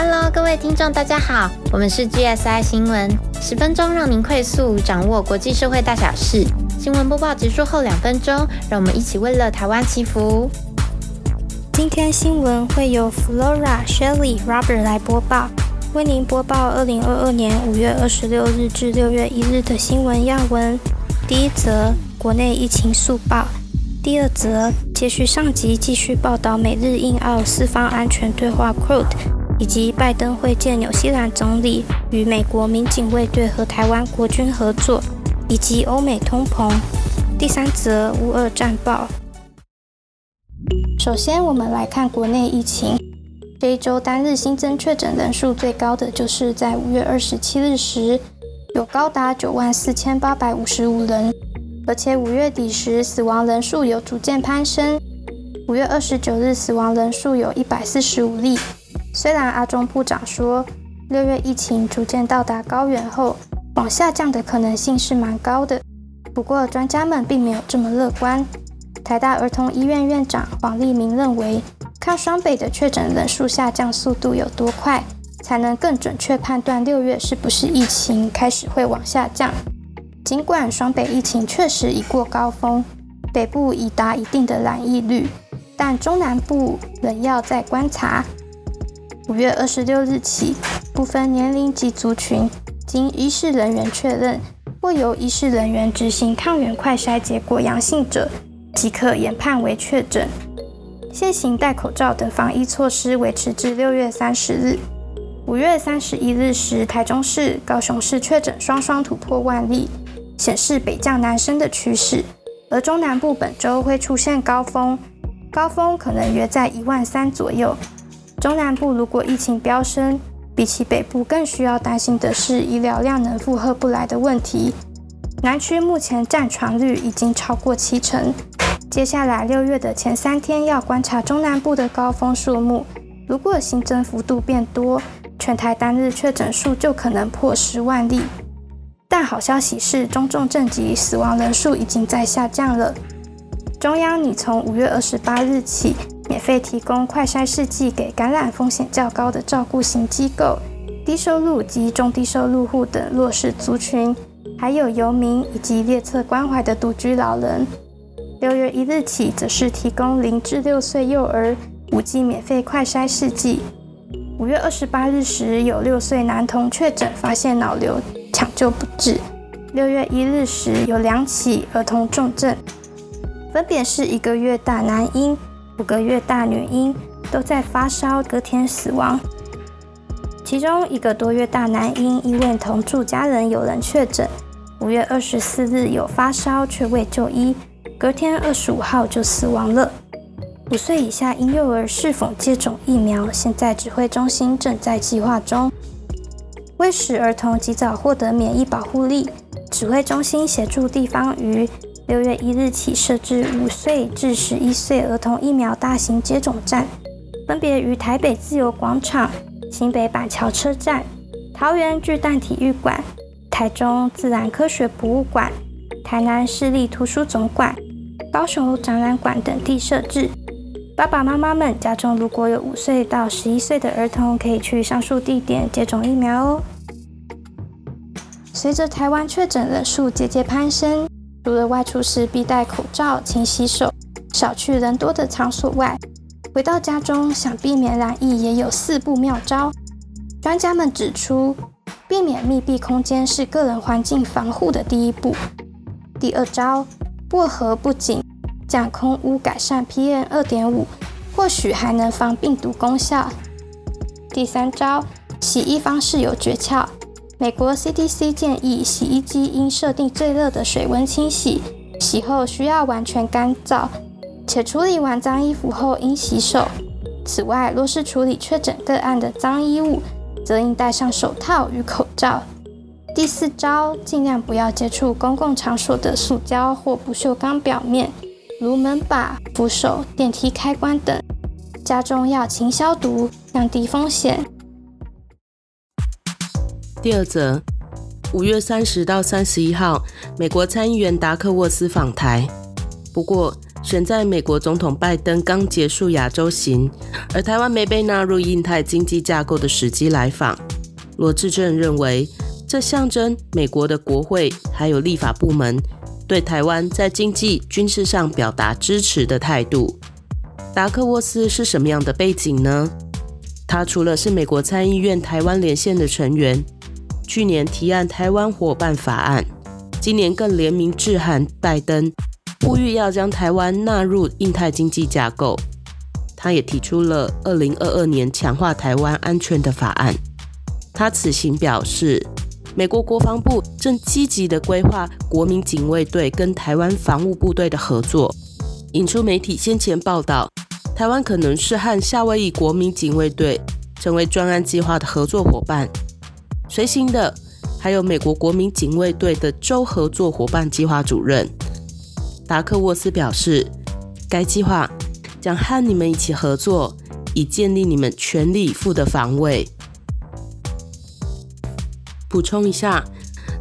Hello，各位听众，大家好，我们是 GSI 新闻，十分钟让您快速掌握国际社会大小事。新闻播报结束后两分钟，让我们一起为了台湾祈福。今天新闻会由 Flora、Shelly、Robert 来播报，为您播报二零二二年五月二十六日至六月一日的新闻要闻。第一则，国内疫情速报；第二则，接续上集继续报道美日印澳四方安全对话 （Quote）。以及拜登会见纽西兰总理，与美国民警卫队和台湾国军合作，以及欧美通膨。第三则乌俄战报。首先，我们来看国内疫情。这一周单日新增确诊人数最高的就是在五月二十七日时，有高达九万四千八百五十五人，而且五月底时死亡人数有逐渐攀升。五月二十九日死亡人数有一百四十五例。虽然阿中部长说，六月疫情逐渐到达高原后，往下降的可能性是蛮高的，不过专家们并没有这么乐观。台大儿童医院院长黄立明认为，看双北的确诊人数下降速度有多快，才能更准确判断六月是不是疫情开始会往下降。尽管双北疫情确实已过高峰，北部已达一定的染疫率，但中南部仍要再观察。五月二十六日起，部分年龄及族群经医事人员确认或由医事人员执行抗原快筛结果阳性者，即可研判为确诊。现行戴口罩等防疫措施维持至六月三十日。五月三十一日时，台中市、高雄市确诊双双突破万例，显示北降南升的趋势。而中南部本周会出现高峰，高峰可能约在一万三左右。中南部如果疫情飙升，比起北部更需要担心的是医疗量能负荷不来的问题。南区目前占床率已经超过七成，接下来六月的前三天要观察中南部的高峰数目。如果新增幅度变多，全台单日确诊数就可能破十万例。但好消息是，中重症及死亡人数已经在下降了。中央拟从五月二十八日起。免费提供快筛试剂给感染风险较高的照顾型机构、低收入及中低收入户等弱势族群，还有游民以及列册关怀的独居老人。六月一日起，则是提供零至六岁幼儿五剂免费快筛试剂。五月二十八日时，有六岁男童确诊，发现脑瘤，抢救不治。六月一日时，有两起儿童重症，分别是一个月大男婴。五个月大女婴都在发烧，隔天死亡。其中一个多月大男婴，因为同住家人有人确诊，五月二十四日有发烧却未就医，隔天二十五号就死亡了。五岁以下婴幼儿是否接种疫苗，现在指挥中心正在计划中。为使儿童及早获得免疫保护力，指挥中心协助地方于。六月一日起设置五岁至十一岁儿童疫苗大型接种站，分别于台北自由广场、新北板桥车站、桃园巨蛋体育馆、台中自然科学博物馆、台南市立图书总馆、高雄展览馆等地设置。爸爸妈妈们家中如果有五岁到十一岁的儿童，可以去上述地点接种疫苗哦。随着台湾确诊人数节节攀升。除了外出时必戴口罩、勤洗手、少去人多的场所外，回到家中想避免染疫也有四步妙招。专家们指出，避免密闭空间是个人环境防护的第一步。第二招，薄荷不仅降空污、改善 PM 二点五，或许还能防病毒功效。第三招，洗衣方式有诀窍。美国 CDC 建议，洗衣机应设定最热的水温清洗，洗后需要完全干燥，且处理完脏衣服后应洗手。此外，若是处理确诊个案的脏衣物，则应戴上手套与口罩。第四招，尽量不要接触公共场所的塑胶或不锈钢表面，如门把、扶手、电梯开关等。家中要勤消毒，降低风险。第二则，五月三十到三十一号，美国参议员达克沃斯访台。不过，选在美国总统拜登刚结束亚洲行，而台湾没被纳入印太经济架构的时机来访。罗志正认为，这象征美国的国会还有立法部门对台湾在经济、军事上表达支持的态度。达克沃斯是什么样的背景呢？他除了是美国参议院台湾连线的成员，去年提案台湾伙伴法案，今年更联名致函拜登。呼吁要将台湾纳入印太经济架构，他也提出了二零二二年强化台湾安全的法案。他此行表示，美国国防部正积极的规划国民警卫队跟台湾防务部队的合作。引出媒体先前报道，台湾可能是和夏威夷国民警卫队成为专案计划的合作伙伴。随行的还有美国国民警卫队的州合作伙伴计划主任。达克沃斯表示，该计划将和你们一起合作，以建立你们全力以赴的防卫。补充一下，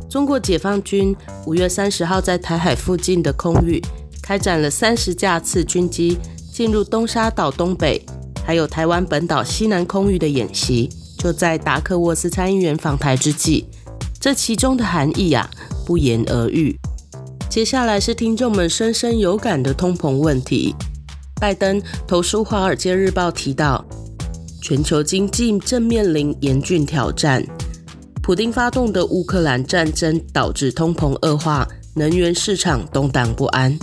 中国解放军五月三十号在台海附近的空域开展了三十架次军机进入东沙岛东北，还有台湾本岛西南空域的演习，就在达克沃斯参议员访台之际，这其中的含义啊，不言而喻。接下来是听众们深深有感的通膨问题。拜登投书《华尔街日报》提到，全球经济正面临严峻挑战。普丁发动的乌克兰战争导致通膨恶化，能源市场动荡不安。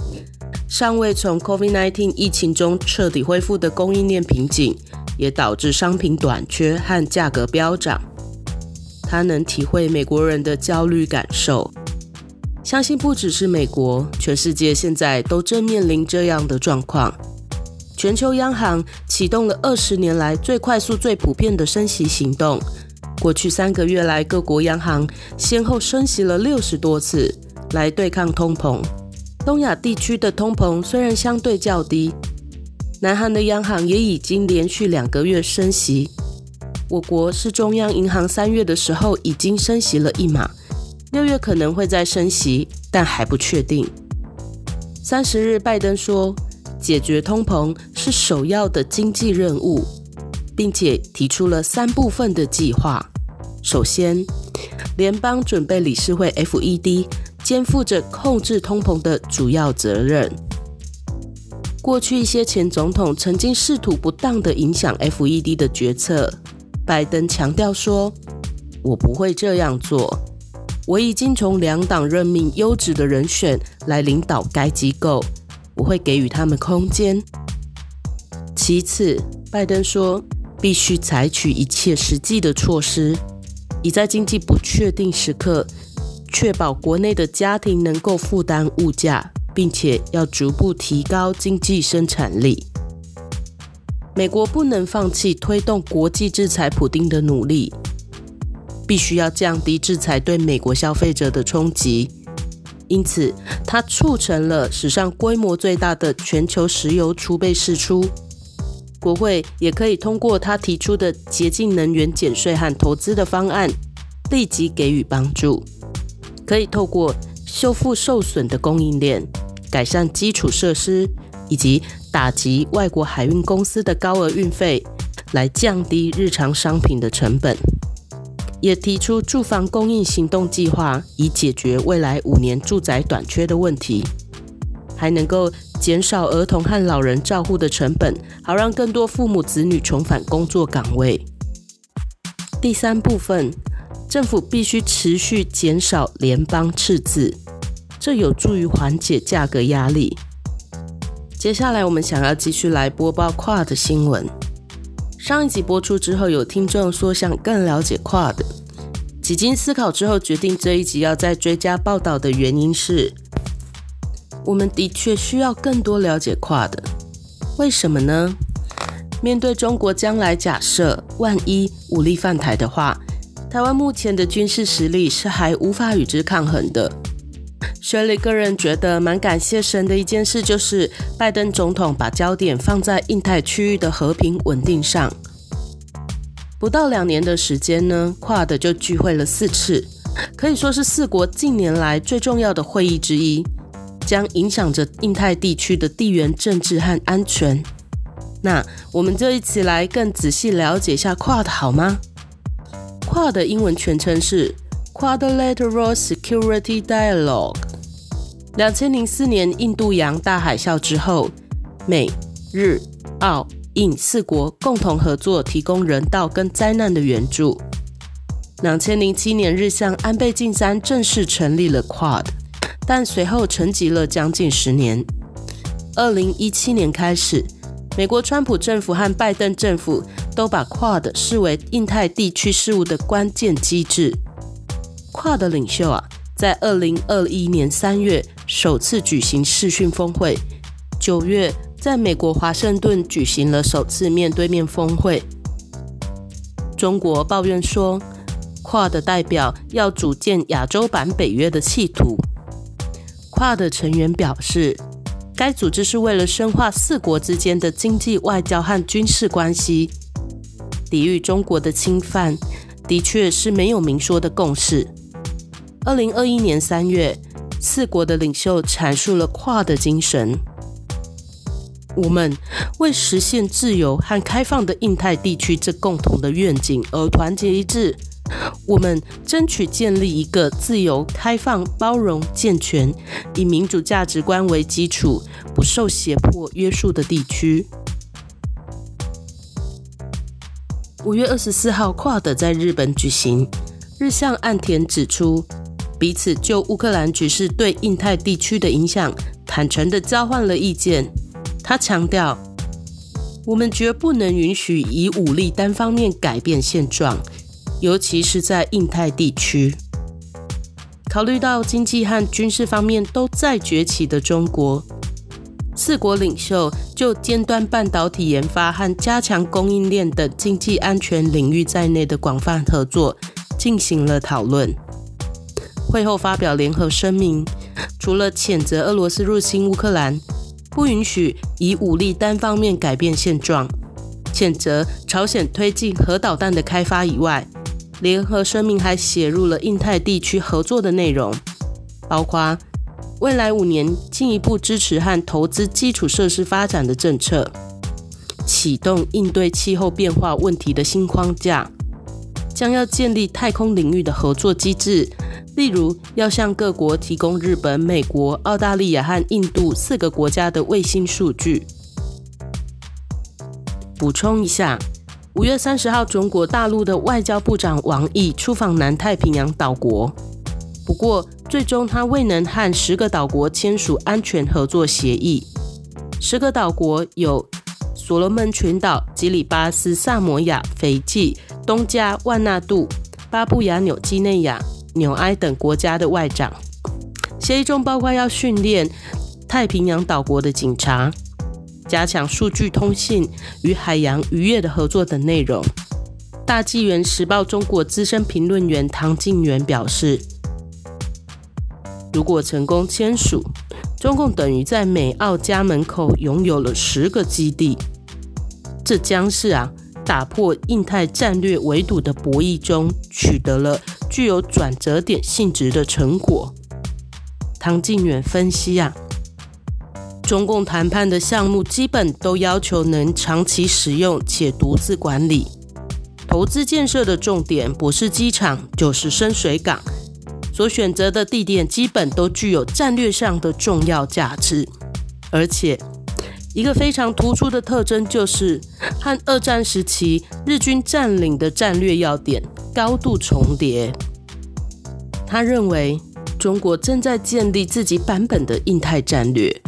尚未从 COVID-19 疫情中彻底恢复的供应链瓶颈，也导致商品短缺和价格飙涨。他能体会美国人的焦虑感受。相信不只是美国，全世界现在都正面临这样的状况。全球央行启动了二十年来最快速、最普遍的升息行动。过去三个月来，各国央行先后升息了六十多次，来对抗通膨。东亚地区的通膨虽然相对较低，南韩的央行也已经连续两个月升息。我国是中央银行三月的时候已经升息了一码。六月可能会再升息，但还不确定。三十日，拜登说，解决通膨是首要的经济任务，并且提出了三部分的计划。首先，联邦准备理事会 （FED） 肩负着控制通膨的主要责任。过去一些前总统曾经试图不当的影响 FED 的决策，拜登强调说：“我不会这样做。”我已经从两党任命优质的人选来领导该机构，我会给予他们空间。其次，拜登说必须采取一切实际的措施，以在经济不确定时刻确保国内的家庭能够负担物价，并且要逐步提高经济生产力。美国不能放弃推动国际制裁普丁的努力。必须要降低制裁对美国消费者的冲击，因此它促成了史上规模最大的全球石油储备释出。国会也可以通过他提出的洁净能源减税和投资的方案，立即给予帮助。可以透过修复受损的供应链、改善基础设施以及打击外国海运公司的高额运费，来降低日常商品的成本。也提出住房供应行动计划，以解决未来五年住宅短缺的问题，还能够减少儿童和老人照护的成本，好让更多父母子女重返工作岗位。第三部分，政府必须持续减少联邦赤字，这有助于缓解价格压力。接下来，我们想要继续来播报跨的新闻。上一集播出之后，有听众说想更了解跨的。几经思考之后，决定这一集要再追加报道的原因是，我们的确需要更多了解跨的。为什么呢？面对中国将来假设万一武力犯台的话，台湾目前的军事实力是还无法与之抗衡的。雪莉个人觉得蛮感谢神的一件事，就是拜登总统把焦点放在印太区域的和平稳定上。不到两年的时间呢，跨的就聚会了四次，可以说是四国近年来最重要的会议之一。将影响着印太地区的地缘政治和安全。那我们就一起来更仔细了解一下跨的好吗？Quad 的英文全称是 Quadrilateral Security Dialogue。两千零四年印度洋大海啸之后，美、日、澳、印四国共同合作，提供人道跟灾难的援助。两千零七年，日向安倍晋三正式成立了 Quad，但随后沉寂了将近十年。二零一七年开始，美国川普政府和拜登政府都把 Quad 视为印太地区事务的关键机制。Quad 领袖啊，在二零二一年三月首次举行视讯峰会，九月在美国华盛顿举行了首次面对面峰会。中国抱怨说。跨的代表要组建亚洲版北约的企图。跨的成员表示，该组织是为了深化四国之间的经济、外交和军事关系，抵御中国的侵犯，的确是没有明说的共识。二零二一年三月，四国的领袖阐述了跨的精神：我们为实现自由和开放的印太地区这共同的愿景而团结一致。我们争取建立一个自由、开放、包容、健全，以民主价值观为基础、不受胁迫约束的地区。五月二十四号跨的在日本举行。日向岸田指出，彼此就乌克兰局势对印太地区的影响坦诚地交换了意见。他强调，我们绝不能允许以武力单方面改变现状。尤其是在印太地区，考虑到经济和军事方面都在崛起的中国，四国领袖就尖端半导体研发和加强供应链等经济安全领域在内的广泛合作进行了讨论。会后发表联合声明，除了谴责俄罗斯入侵乌克兰，不允许以武力单方面改变现状，谴责朝鲜推进核导弹的开发以外。联合声明还写入了印太地区合作的内容，包括未来五年进一步支持和投资基础设施发展的政策，启动应对气候变化问题的新框架，将要建立太空领域的合作机制，例如要向各国提供日本、美国、澳大利亚和印度四个国家的卫星数据。补充一下。五月三十号，中国大陆的外交部长王毅出访南太平洋岛国，不过最终他未能和十个岛国签署安全合作协议。十个岛国有所罗门群岛、吉里巴斯、萨摩亚、斐济、东加、万纳度、巴布亚纽几内亚、纽埃等国家的外长。协议中包括要训练太平洋岛国的警察。加强数据通信与海洋渔业的合作等内容。大纪元时报中国资深评论员唐静元表示，如果成功签署，中共等于在美澳家门口拥有了十个基地，这将是啊打破印太战略围堵的博弈中取得了具有转折点性质的成果。唐靖远分析啊。中共谈判的项目基本都要求能长期使用且独自管理。投资建设的重点不是机场就是深水港，所选择的地点基本都具有战略上的重要价值。而且，一个非常突出的特征就是和二战时期日军占领的战略要点高度重叠。他认为，中国正在建立自己版本的印太战略。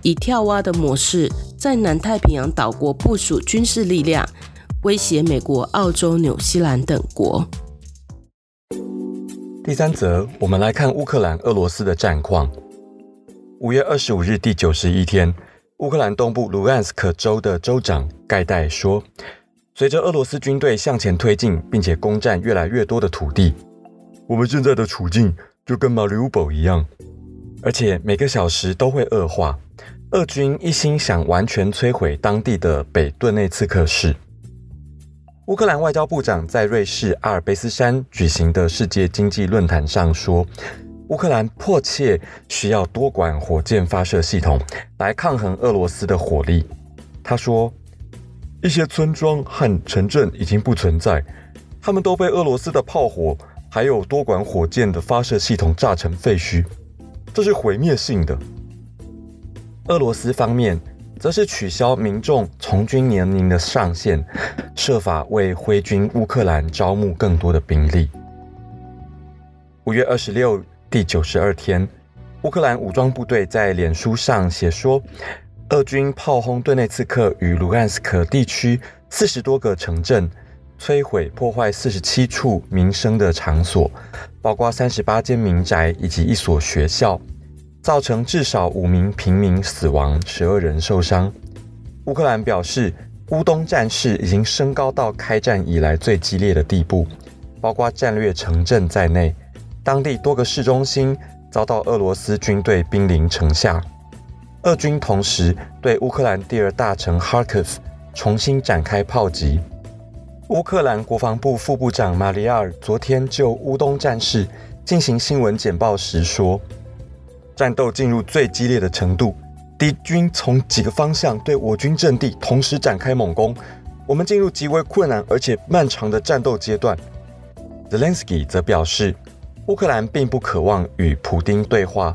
以跳蛙的模式在南太平洋岛国部署军事力量，威胁美国、澳洲、纽西兰等国。第三则，我们来看乌克兰、俄罗斯的战况。五月二十五日，第九十一天，乌克兰东部卢甘斯克州的州长盖代说：“随着俄罗斯军队向前推进，并且攻占越来越多的土地，我们现在的处境就跟马里乌波一样，而且每个小时都会恶化。”俄军一心想完全摧毁当地的北顿内茨克市。乌克兰外交部长在瑞士阿尔卑斯山举行的世界经济论坛上说：“乌克兰迫切需要多管火箭发射系统来抗衡俄罗斯的火力。他说：“一些村庄和城镇已经不存在，他们都被俄罗斯的炮火还有多管火箭的发射系统炸成废墟，这是毁灭性的。”俄罗斯方面则是取消民众从军年龄的上限，设法为挥军乌克兰招募更多的兵力。五月二十六。第九十二天，乌克兰武装部队在脸书上写说，俄军炮轰顿内茨克与卢甘斯克地区四十多个城镇，摧毁破坏四十七处民生的场所，包括三十八间民宅以及一所学校，造成至少五名平民死亡，十二人受伤。乌克兰表示，乌东战事已经升高到开战以来最激烈的地步，包括战略城镇在内。当地多个市中心遭到俄罗斯军队兵临城下，俄军同时对乌克兰第二大城哈尔科夫重新展开炮击。乌克兰国防部副部长马里尔昨天就乌东战事进行新闻简报时说：“战斗进入最激烈的程度，敌军从几个方向对我军阵地同时展开猛攻，我们进入极为困难而且漫长的战斗阶段。” Zelensky 则表示。乌克兰并不渴望与普丁对话，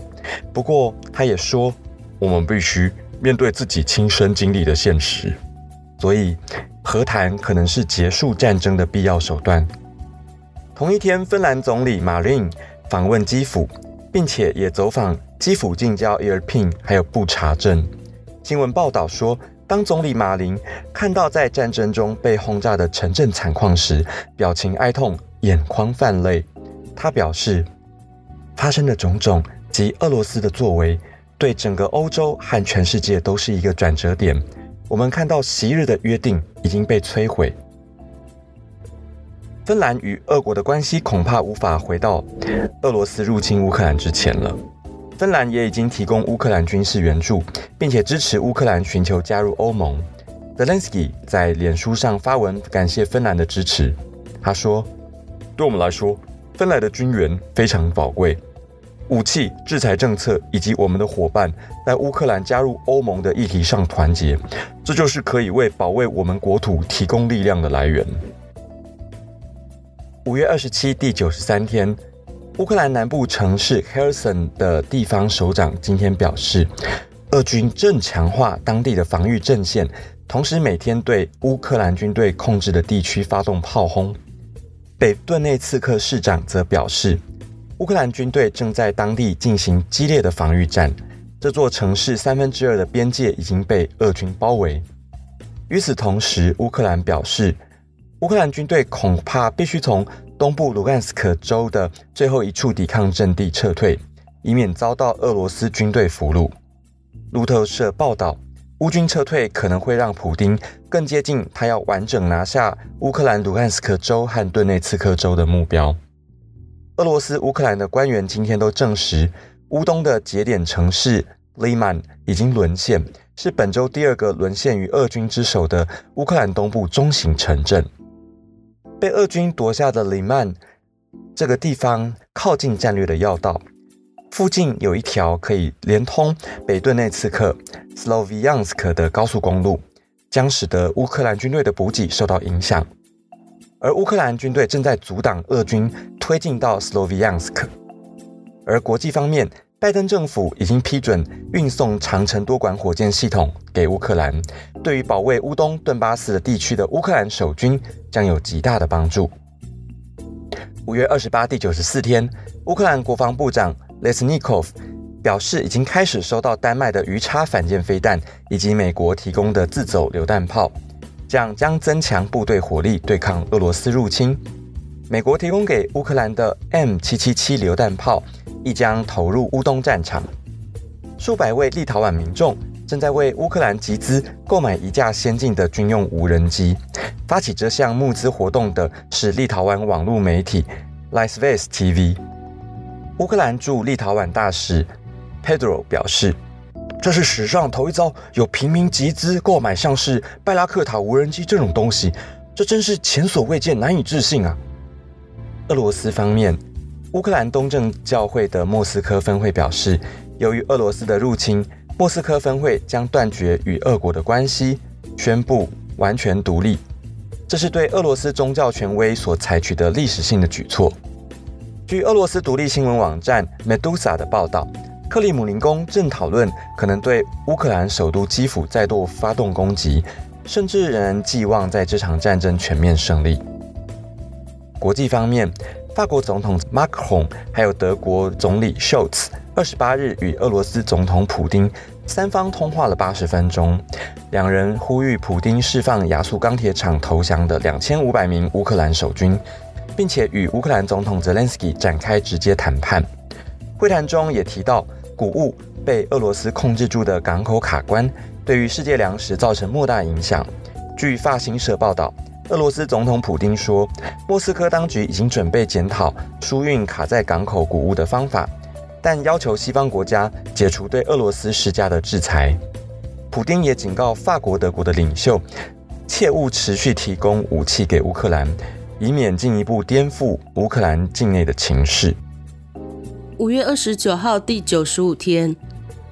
不过他也说，我们必须面对自己亲身经历的现实，所以和谈可能是结束战争的必要手段。同一天，芬兰总理马林访问基辅，并且也走访基辅近郊伊尔平还有布查镇。新闻报道说，当总理马林看到在战争中被轰炸的城镇惨况时，表情哀痛，眼眶泛泪。他表示，发生的种种及俄罗斯的作为，对整个欧洲和全世界都是一个转折点。我们看到昔日的约定已经被摧毁，芬兰与俄国的关系恐怕无法回到俄罗斯入侵乌克兰之前了。芬兰也已经提供乌克兰军事援助，并且支持乌克兰寻求加入欧盟。Zelensky 在脸书上发文感谢芬兰的支持。他说：“对我们来说。”芬兰的军援非常宝贵，武器、制裁政策以及我们的伙伴在乌克兰加入欧盟的议题上团结，这就是可以为保卫我们国土提供力量的来源。五月二十七，第九十三天，乌克兰南部城市 h e r s o n 的地方首长今天表示，俄军正强化当地的防御阵线，同时每天对乌克兰军队控制的地区发动炮轰。北顿内茨克市长则表示，乌克兰军队正在当地进行激烈的防御战。这座城市三分之二的边界已经被俄军包围。与此同时，乌克兰表示，乌克兰军队恐怕必须从东部卢甘斯克州的最后一处抵抗阵地撤退，以免遭到俄罗斯军队俘虏。路透社报道。乌军撤退可能会让普丁更接近他要完整拿下乌克兰卢甘斯克州和顿内茨克州的目标。俄罗斯、乌克兰的官员今天都证实，乌东的节点城市利曼已经沦陷，是本周第二个沦陷于俄军之手的乌克兰东部中型城镇。被俄军夺下的里曼这个地方靠近战略的要道。附近有一条可以连通北顿内茨克 （Sloviansk） 的高速公路，将使得乌克兰军队的补给受到影响。而乌克兰军队正在阻挡俄军推进到 Sloviansk。而国际方面，拜登政府已经批准运送长城多管火箭系统给乌克兰，对于保卫乌东顿巴斯的地区的乌克兰守军将有极大的帮助。五月二十八，第九十四天，乌克兰国防部长。Lesnikov 表示，已经开始收到丹麦的鱼叉反舰飞弹以及美国提供的自走榴弹炮，这样将增强部队火力对抗俄罗斯入侵。美国提供给乌克兰的 M777 榴弹炮亦将投入乌东战场。数百位立陶宛民众正在为乌克兰集资购买一架先进的军用无人机。发起这项募资活动的是立陶宛网络媒体 Laisvės TV。乌克兰驻立陶宛大使 Pedro 表示：“这是史上头一遭有平民集资购买像是拜拉克塔无人机这种东西，这真是前所未见，难以置信啊！”俄罗斯方面乌克兰东正教会的莫斯科分会表示，由于俄罗斯的入侵，莫斯科分会将断绝与俄国的关系，宣布完全独立。这是对俄罗斯宗教权威所采取的历史性的举措。据俄罗斯独立新闻网站 Medusa 的报道，克里姆林宫正讨论可能对乌克兰首都基辅再度发动攻击，甚至仍然寄望在这场战争全面胜利。国际方面。法国总统 Macron 还有德国总理 Scholz 二十八日与俄罗斯总统普京三方通话了八十分钟，两人呼吁普京释放亚速钢铁厂投降的两千五百名乌克兰守军，并且与乌克兰总统 Zelensky 展开直接谈判。会谈中也提到，谷物被俄罗斯控制住的港口卡关，对于世界粮食造成莫大影响。据法新社报道。俄罗斯总统普京说，莫斯科当局已经准备检讨输运卡在港口谷物的方法，但要求西方国家解除对俄罗斯施加的制裁。普京也警告法国、德国的领袖，切勿持续提供武器给乌克兰，以免进一步颠覆乌克兰境内的情势。五月二十九号，第九十五天，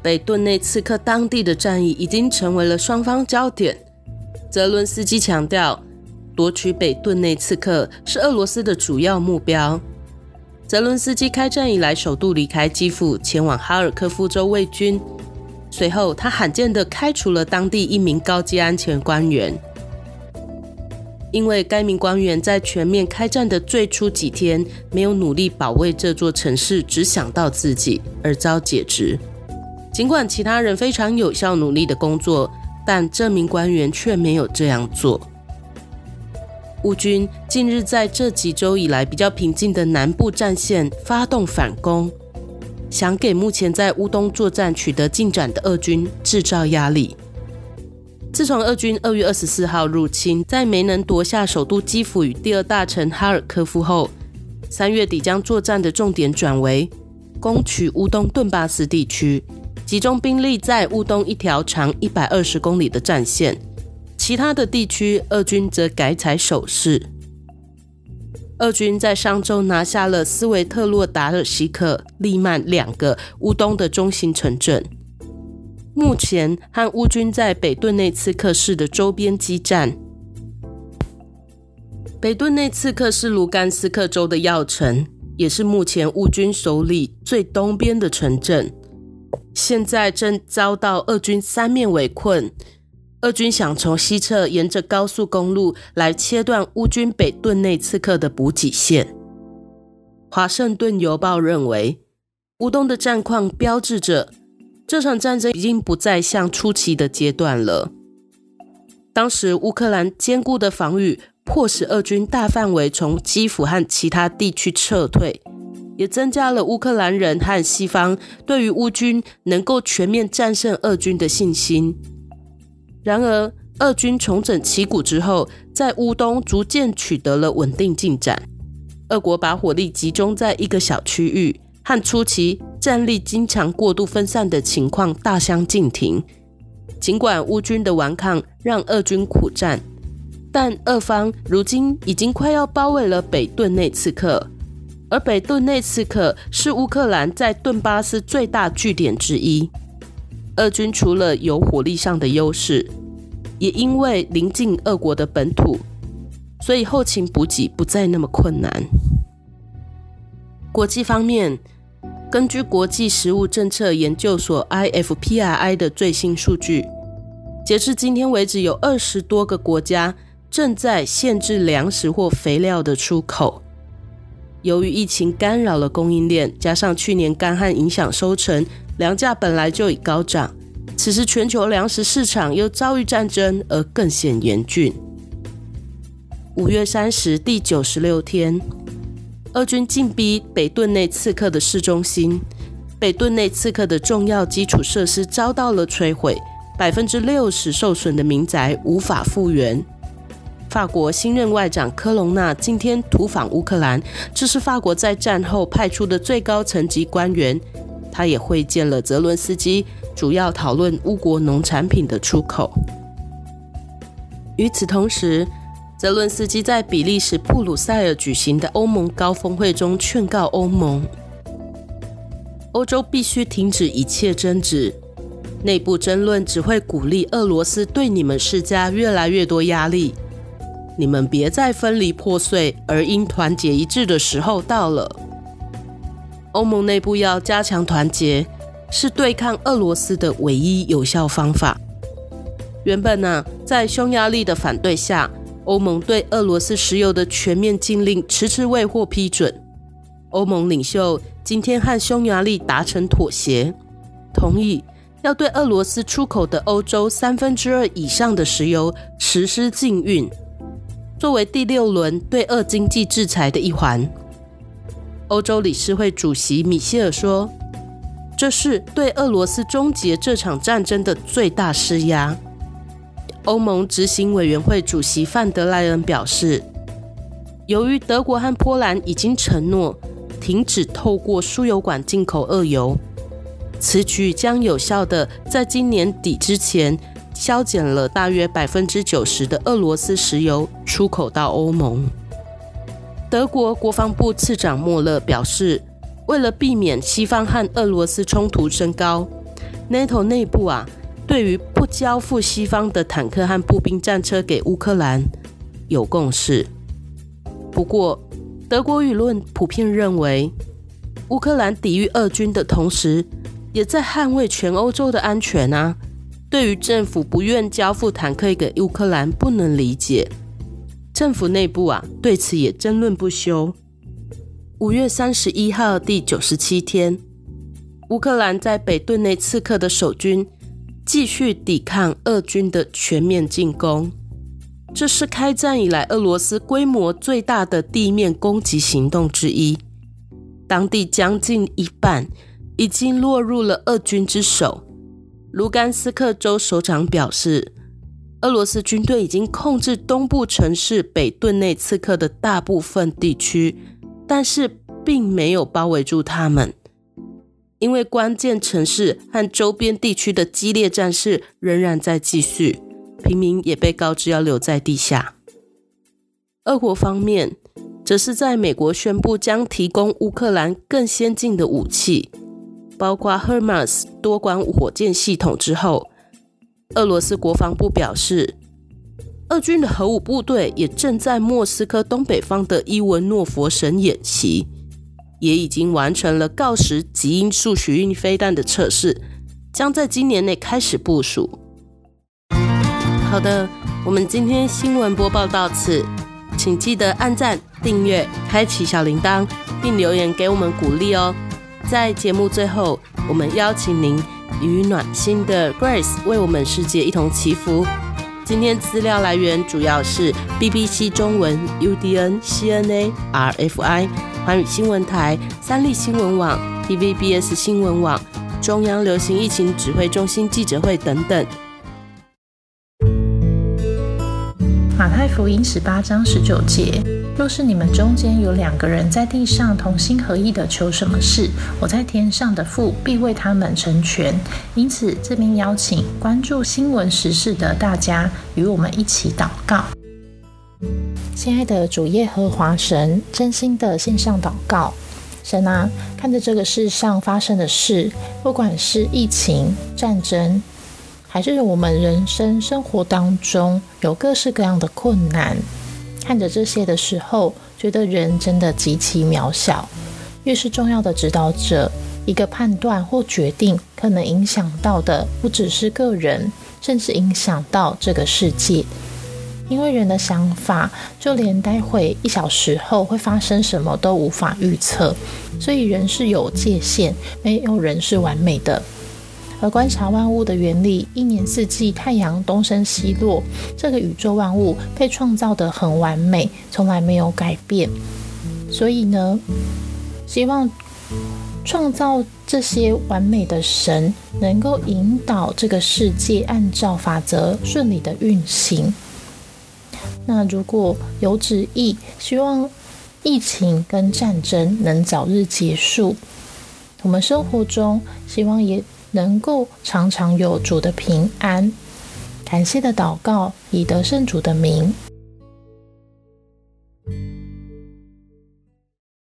北顿内刺客当地的战役已经成为了双方焦点。泽伦斯基强调。夺取北顿内刺客是俄罗斯的主要目标。泽伦斯基开战以来首度离开基辅，前往哈尔科夫州卫军。随后，他罕见地开除了当地一名高级安全官员，因为该名官员在全面开战的最初几天没有努力保卫这座城市，只想到自己而遭解职。尽管其他人非常有效努力的工作，但这名官员却没有这样做。乌军近日在这几周以来比较平静的南部战线发动反攻，想给目前在乌东作战取得进展的俄军制造压力。自从俄军二月二十四号入侵，在没能夺下首都基辅与第二大城哈尔科夫后，三月底将作战的重点转为攻取乌东顿巴斯地区，集中兵力在乌东一条长一百二十公里的战线。其他的地区，俄军则改采守势。俄军在上周拿下了斯维特洛达尔西克、利曼两个乌东的中心城镇。目前和乌军在北顿内茨克市的周边激战。北顿内茨克是卢甘斯克州的要城，也是目前乌军手里最东边的城镇。现在正遭到俄军三面围困。俄军想从西侧沿着高速公路来切断乌军北顿内刺客的补给线。华盛顿邮报认为，乌东的战况标志着这场战争已经不再像初期的阶段了。当时乌克兰坚固的防御迫使俄军大范围从基辅和其他地区撤退，也增加了乌克兰人和西方对于乌军能够全面战胜俄军的信心。然而，俄军重整旗鼓之后，在乌东逐渐取得了稳定进展。俄国把火力集中在一个小区域，和初期战力经常过度分散的情况大相径庭。尽管乌军的顽抗让俄军苦战，但俄方如今已经快要包围了北顿内茨克，而北顿内茨克是乌克兰在顿巴斯最大据点之一。俄军除了有火力上的优势，也因为临近俄国的本土，所以后勤补给不再那么困难。国际方面，根据国际食物政策研究所 （IFPRI） 的最新数据，截至今天为止，有二十多个国家正在限制粮食或肥料的出口。由于疫情干扰了供应链，加上去年干旱影响收成。粮价本来就已高涨，此时全球粮食市场又遭遇战争，而更显严峻。五月三十，第九十六天，俄军进逼北顿内刺客的市中心，北顿内刺客的重要基础设施遭到了摧毁，百分之六十受损的民宅无法复原。法国新任外长科隆纳今天突访乌克兰，这是法国在战后派出的最高层级官员。他也会见了泽伦斯基，主要讨论乌国农产品的出口。与此同时，泽伦斯基在比利时布鲁塞尔举行的欧盟高峰会中劝告欧盟，欧洲必须停止一切争执，内部争论只会鼓励俄罗斯对你们施加越来越多压力。你们别再分离破碎，而应团结一致的时候到了。欧盟内部要加强团结，是对抗俄罗斯的唯一有效方法。原本呢，在匈牙利的反对下。欧盟对俄罗斯石油的全面禁令迟迟未获批准。欧盟领袖今天和匈牙利达成妥协，同意要对俄罗斯出口的欧洲三分之二以上的石油实施禁运，作为第六轮对俄经济制裁的一环。欧洲理事会主席米歇尔说：“这是对俄罗斯终结这场战争的最大施压。”欧盟执行委员会主席范德莱恩表示，由于德国和波兰已经承诺停止透过输油管进口俄油，此举将有效的在今年底之前削减了大约百分之九十的俄罗斯石油出口到欧盟。德国国防部次长莫勒表示，为了避免西方和俄罗斯冲突升高，NATO 内部啊。对于不交付西方的坦克和步兵战车给乌克兰有共识，不过德国舆论普遍认为，乌克兰抵御俄军的同时，也在捍卫全欧洲的安全啊。对于政府不愿交付坦克给乌克兰，不能理解。政府内部啊，对此也争论不休。五月三十一号，第九十七天，乌克兰在北顿内刺客的守军。继续抵抗俄军的全面进攻，这是开战以来俄罗斯规模最大的地面攻击行动之一。当地将近一半已经落入了俄军之手。卢甘斯克州首长表示，俄罗斯军队已经控制东部城市北顿内刺克的大部分地区，但是并没有包围住他们。因为关键城市和周边地区的激烈战事仍然在继续，平民也被告知要留在地下。俄国方面则是在美国宣布将提供乌克兰更先进的武器，包括 Hermes 多管火箭系统之后，俄罗斯国防部表示，俄军的核武部队也正在莫斯科东北方的伊文诺佛省演习。也已经完成了锆石极音速巡运飞弹的测试，将在今年内开始部署。好的，我们今天新闻播报到此，请记得按赞、订阅、开启小铃铛，并留言给我们鼓励哦。在节目最后，我们邀请您与暖心的 Grace 为我们世界一同祈福。今天资料来源主要是 BBC 中文、UDN、CNA、RFI。环宇新闻台、三立新闻网、TVBS 新闻网、中央流行疫情指挥中心记者会等等。马太福音十八章十九节：若是你们中间有两个人在地上同心合意的求什么事，我在天上的父必为他们成全。因此，这边邀请关注新闻时事的大家与我们一起祷告。亲爱的主耶和华神，真心的线上祷告，神啊，看着这个世上发生的事，不管是疫情、战争，还是我们人生生活当中有各式各样的困难，看着这些的时候，觉得人真的极其渺小。越是重要的指导者，一个判断或决定，可能影响到的不只是个人，甚至影响到这个世界。因为人的想法，就连待会一小时后会发生什么都无法预测，所以人是有界限，没有人是完美的。而观察万物的原理，一年四季，太阳东升西落，这个宇宙万物被创造得很完美，从来没有改变。所以呢，希望创造这些完美的神，能够引导这个世界按照法则顺利的运行。那如果有旨意，希望疫情跟战争能早日结束，我们生活中希望也能够常常有主的平安。感谢的祷告以得圣主的名。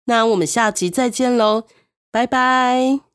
那我们下集再见喽拜拜。